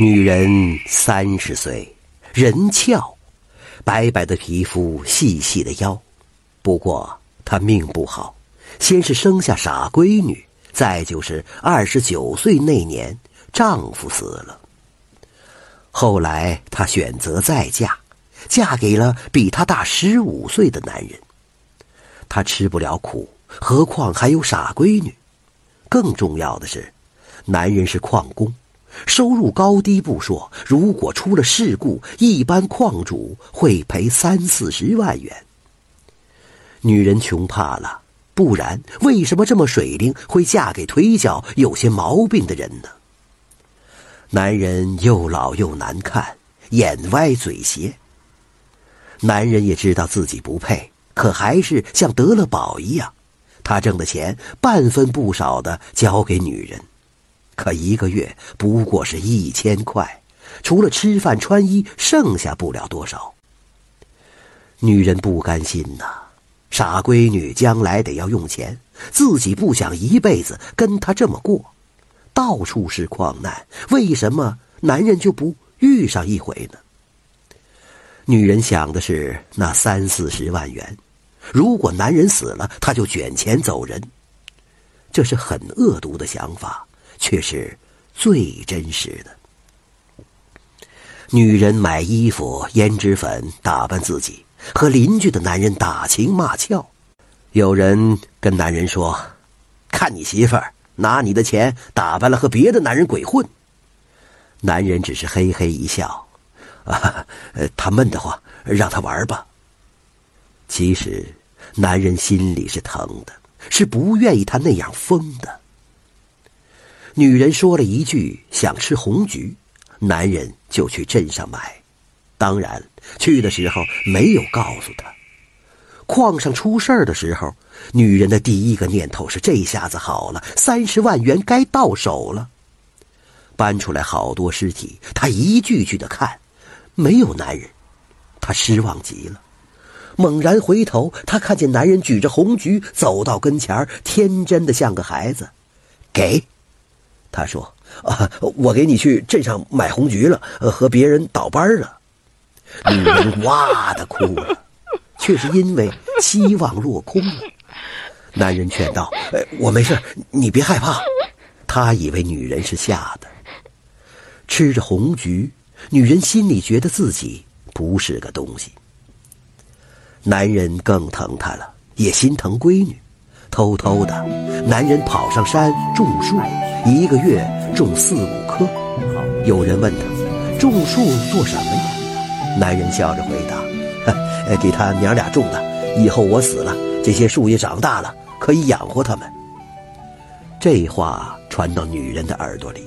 女人三十岁，人俏，白白的皮肤，细细的腰。不过她命不好，先是生下傻闺女，再就是二十九岁那年丈夫死了。后来她选择再嫁，嫁给了比她大十五岁的男人。她吃不了苦，何况还有傻闺女。更重要的是，男人是矿工。收入高低不说，如果出了事故，一般矿主会赔三四十万元。女人穷怕了，不然为什么这么水灵，会嫁给腿脚有些毛病的人呢？男人又老又难看，眼歪嘴斜。男人也知道自己不配，可还是像得了宝一样，他挣的钱半分不少的交给女人。可一个月不过是一千块，除了吃饭穿衣，剩下不了多少。女人不甘心呐，傻闺女将来得要用钱，自己不想一辈子跟他这么过，到处是矿难，为什么男人就不遇上一回呢？女人想的是那三四十万元，如果男人死了，她就卷钱走人，这是很恶毒的想法。却是最真实的。女人买衣服、胭脂粉打扮自己，和邻居的男人打情骂俏。有人跟男人说：“看你媳妇儿拿你的钱打扮了，和别的男人鬼混。”男人只是嘿嘿一笑：“啊，他闷得慌，让他玩吧。”其实，男人心里是疼的，是不愿意他那样疯的。女人说了一句：“想吃红菊。”男人就去镇上买。当然，去的时候没有告诉他。矿上出事儿的时候，女人的第一个念头是：这下子好了，三十万元该到手了。搬出来好多尸体，她一具具的看，没有男人，她失望极了。猛然回头，她看见男人举着红菊走到跟前天真的像个孩子，给。他说：“啊，我给你去镇上买红菊了，和别人倒班了。”女人哇的哭了，却是因为希望落空了。男人劝道：“哎我没事，你别害怕。”他以为女人是吓的。吃着红菊，女人心里觉得自己不是个东西。男人更疼她了，也心疼闺女。偷偷的，男人跑上山种树。一个月种四五棵，有人问他种树做什么呀？男人笑着回答：“给他娘俩种的，以后我死了，这些树也长大了，可以养活他们。”这话传到女人的耳朵里。